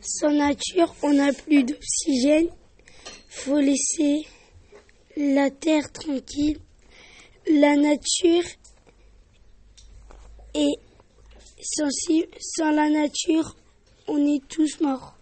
Sans nature, on n'a plus d'oxygène. Faut laisser la terre tranquille. La nature est sensible. Sans la nature, on est tous morts.